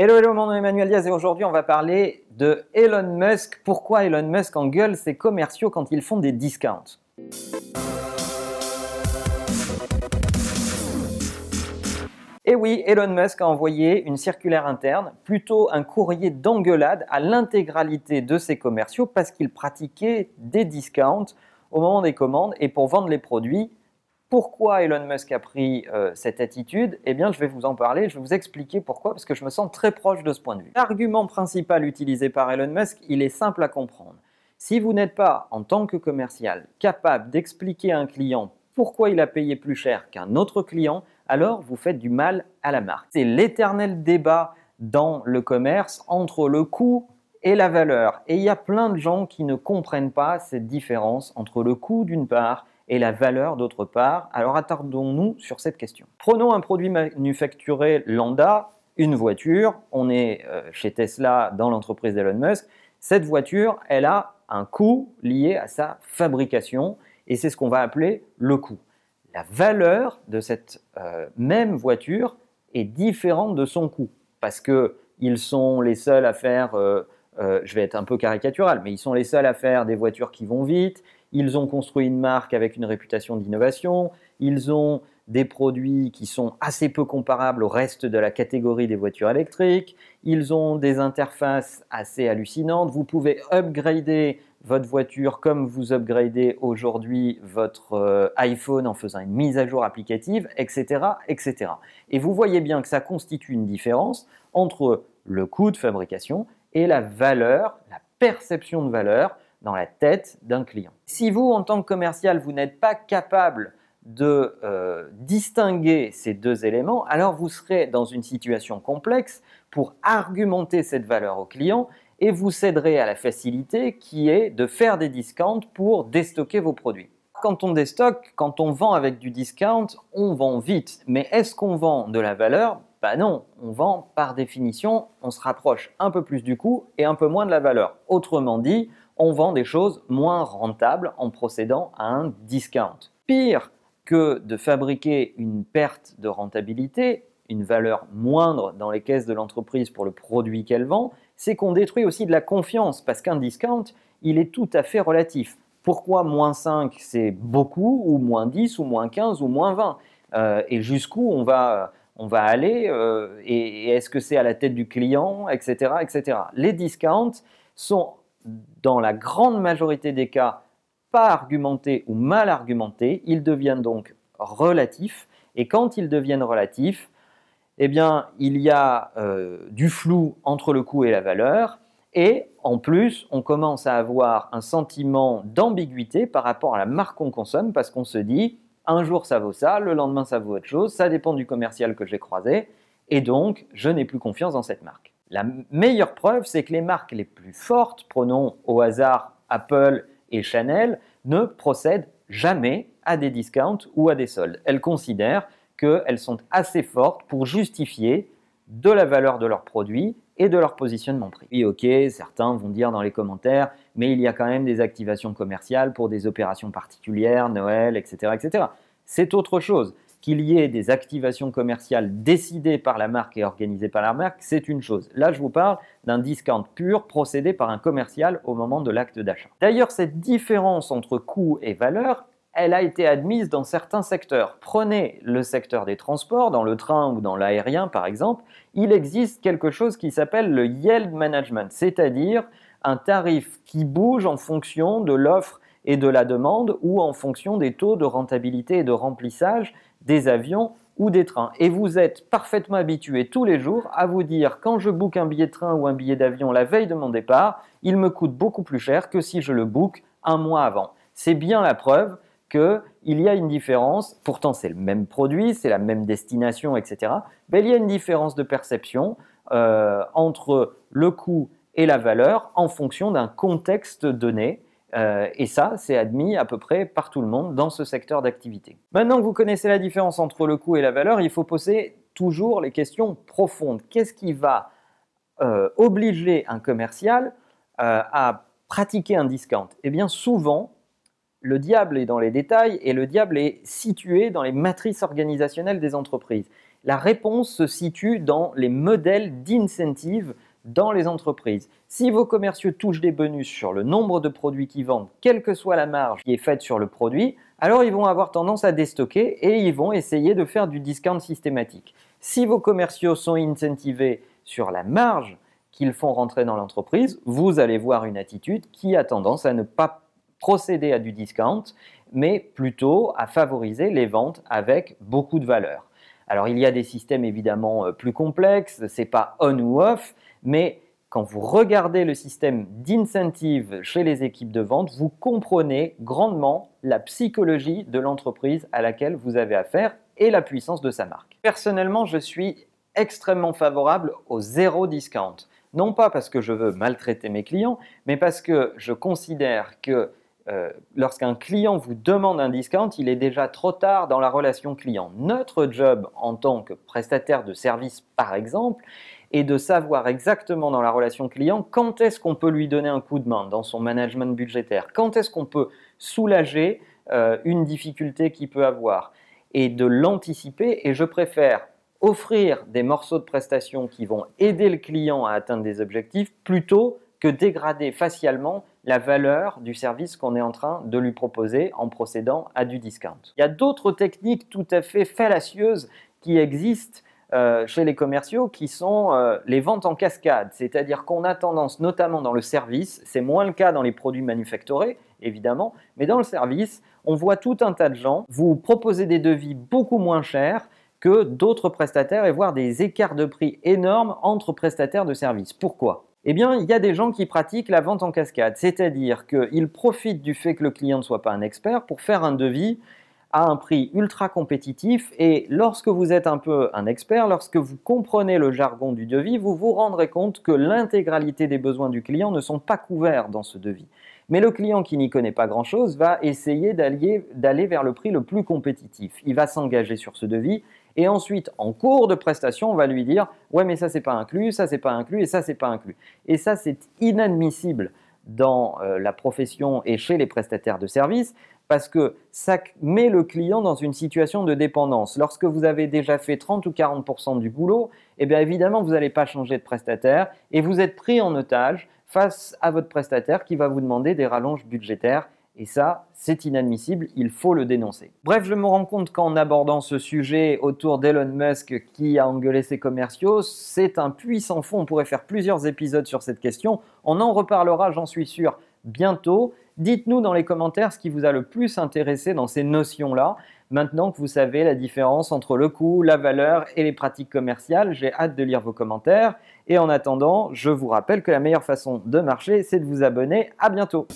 Hello, hello, mon nom est Emmanuel Diaz et aujourd'hui on va parler de Elon Musk. Pourquoi Elon Musk engueule ses commerciaux quand ils font des discounts? Et oui, Elon Musk a envoyé une circulaire interne, plutôt un courrier d'engueulade à l'intégralité de ses commerciaux parce qu'ils pratiquaient des discounts au moment des commandes et pour vendre les produits pourquoi Elon Musk a pris euh, cette attitude Eh bien, je vais vous en parler, je vais vous expliquer pourquoi, parce que je me sens très proche de ce point de vue. L'argument principal utilisé par Elon Musk, il est simple à comprendre. Si vous n'êtes pas, en tant que commercial, capable d'expliquer à un client pourquoi il a payé plus cher qu'un autre client, alors vous faites du mal à la marque. C'est l'éternel débat dans le commerce entre le coût et la valeur. Et il y a plein de gens qui ne comprennent pas cette différence entre le coût d'une part et la valeur d'autre part. Alors attardons-nous sur cette question. Prenons un produit manufacturé lambda, une voiture. On est euh, chez Tesla dans l'entreprise d'Elon Musk. Cette voiture, elle a un coût lié à sa fabrication et c'est ce qu'on va appeler le coût. La valeur de cette euh, même voiture est différente de son coût parce que ils sont les seuls à faire, euh, je vais être un peu caricatural, mais ils sont les seuls à faire des voitures qui vont vite, ils ont construit une marque avec une réputation d'innovation, ils ont des produits qui sont assez peu comparables au reste de la catégorie des voitures électriques, ils ont des interfaces assez hallucinantes, vous pouvez upgrader votre voiture comme vous upgradez aujourd'hui votre euh, iPhone en faisant une mise à jour applicative, etc., etc. Et vous voyez bien que ça constitue une différence entre le coût de fabrication et la valeur, la perception de valeur dans la tête d'un client. Si vous, en tant que commercial, vous n'êtes pas capable de euh, distinguer ces deux éléments, alors vous serez dans une situation complexe pour argumenter cette valeur au client et vous céderez à la facilité qui est de faire des discounts pour déstocker vos produits. Quand on déstocke, quand on vend avec du discount, on vend vite. Mais est-ce qu'on vend de la valeur Bah non, on vend par définition, on se rapproche un peu plus du coût et un peu moins de la valeur. Autrement dit, on vend des choses moins rentables en procédant à un discount. Pire que de fabriquer une perte de rentabilité, une valeur moindre dans les caisses de l'entreprise pour le produit qu'elle vend, c'est qu'on détruit aussi de la confiance, parce qu'un discount, il est tout à fait relatif. Pourquoi moins 5 c'est beaucoup, ou moins 10, ou moins 15, ou moins 20 euh, Et jusqu'où on va, on va aller, euh, et, est-ce que c'est à la tête du client, etc., etc. Les discounts sont dans la grande majorité des cas, pas argumentés ou mal argumentés, ils deviennent donc relatifs. Et quand ils deviennent relatifs, eh bien, il y a euh, du flou entre le coût et la valeur. Et en plus, on commence à avoir un sentiment d'ambiguïté par rapport à la marque qu'on consomme parce qu'on se dit, un jour ça vaut ça, le lendemain ça vaut autre chose, ça dépend du commercial que j'ai croisé, et donc je n'ai plus confiance dans cette marque. La meilleure preuve, c'est que les marques les plus fortes, prenons au hasard Apple et Chanel, ne procèdent jamais à des discounts ou à des soldes. Elles considèrent qu'elles sont assez fortes pour justifier de la valeur de leurs produits et de leur positionnement prix. Oui, ok, certains vont dire dans les commentaires, mais il y a quand même des activations commerciales pour des opérations particulières, Noël, etc. etc. C'est autre chose qu'il y ait des activations commerciales décidées par la marque et organisées par la marque, c'est une chose. Là, je vous parle d'un discount pur procédé par un commercial au moment de l'acte d'achat. D'ailleurs, cette différence entre coût et valeur, elle a été admise dans certains secteurs. Prenez le secteur des transports, dans le train ou dans l'aérien par exemple, il existe quelque chose qui s'appelle le yield management, c'est-à-dire un tarif qui bouge en fonction de l'offre et de la demande ou en fonction des taux de rentabilité et de remplissage des avions ou des trains. Et vous êtes parfaitement habitué tous les jours à vous dire quand je book un billet de train ou un billet d'avion la veille de mon départ, il me coûte beaucoup plus cher que si je le book un mois avant. C'est bien la preuve qu'il y a une différence, pourtant c'est le même produit, c'est la même destination, etc. Mais il y a une différence de perception euh, entre le coût et la valeur en fonction d'un contexte donné. Euh, et ça, c'est admis à peu près par tout le monde dans ce secteur d'activité. Maintenant que vous connaissez la différence entre le coût et la valeur, il faut poser toujours les questions profondes. Qu'est-ce qui va euh, obliger un commercial à pratiquer un discount? Eh bien, souvent, le diable est dans les détails et le diable est situé dans les matrices organisationnelles des entreprises. La réponse se situe dans les modèles d'incentive dans les entreprises. Si vos commerciaux touchent des bonus sur le nombre de produits qu'ils vendent, quelle que soit la marge qui est faite sur le produit, alors ils vont avoir tendance à déstocker et ils vont essayer de faire du discount systématique. Si vos commerciaux sont incentivés sur la marge qu'ils font rentrer dans l'entreprise, vous allez voir une attitude qui a tendance à ne pas procéder à du discount, mais plutôt à favoriser les ventes avec beaucoup de valeur. Alors il y a des systèmes évidemment euh, plus complexes, c'est pas on ou off, mais quand vous regardez le système d'incentive chez les équipes de vente, vous comprenez grandement la psychologie de l'entreprise à laquelle vous avez affaire et la puissance de sa marque. Personnellement, je suis extrêmement favorable au zéro discount. Non pas parce que je veux maltraiter mes clients, mais parce que je considère que euh, lorsqu'un client vous demande un discount, il est déjà trop tard dans la relation client. Notre job en tant que prestataire de service, par exemple, est de savoir exactement dans la relation client quand est-ce qu'on peut lui donner un coup de main dans son management budgétaire, quand est-ce qu'on peut soulager euh, une difficulté qu'il peut avoir et de l'anticiper. Et je préfère offrir des morceaux de prestations qui vont aider le client à atteindre des objectifs plutôt que dégrader facialement la valeur du service qu'on est en train de lui proposer en procédant à du discount. Il y a d'autres techniques tout à fait fallacieuses qui existent euh, chez les commerciaux qui sont euh, les ventes en cascade, c'est-à-dire qu'on a tendance, notamment dans le service, c'est moins le cas dans les produits manufacturés, évidemment, mais dans le service, on voit tout un tas de gens vous proposer des devis beaucoup moins chers que d'autres prestataires et voir des écarts de prix énormes entre prestataires de services. Pourquoi? Eh bien, il y a des gens qui pratiquent la vente en cascade, c'est-à-dire qu'ils profitent du fait que le client ne soit pas un expert pour faire un devis à un prix ultra compétitif et lorsque vous êtes un peu un expert, lorsque vous comprenez le jargon du devis, vous vous rendrez compte que l'intégralité des besoins du client ne sont pas couverts dans ce devis. Mais le client qui n'y connaît pas grand-chose va essayer d'aller vers le prix le plus compétitif. Il va s'engager sur ce devis et ensuite, en cours de prestation, on va lui dire Ouais, mais ça, c'est pas inclus, ça, c'est pas inclus, et ça, c'est pas inclus. Et ça, c'est inadmissible dans euh, la profession et chez les prestataires de services parce que ça met le client dans une situation de dépendance. Lorsque vous avez déjà fait 30 ou 40% du boulot, eh bien évidemment, vous n'allez pas changer de prestataire et vous êtes pris en otage face à votre prestataire qui va vous demander des rallonges budgétaires et ça, c'est inadmissible, il faut le dénoncer. Bref, je me rends compte qu'en abordant ce sujet autour d'Elon Musk qui a engueulé ses commerciaux, c'est un puissant fond. On pourrait faire plusieurs épisodes sur cette question. On en reparlera, j'en suis sûr, bientôt. Dites-nous dans les commentaires ce qui vous a le plus intéressé dans ces notions-là. Maintenant que vous savez la différence entre le coût, la valeur et les pratiques commerciales, j'ai hâte de lire vos commentaires. Et en attendant, je vous rappelle que la meilleure façon de marcher, c'est de vous abonner. À bientôt.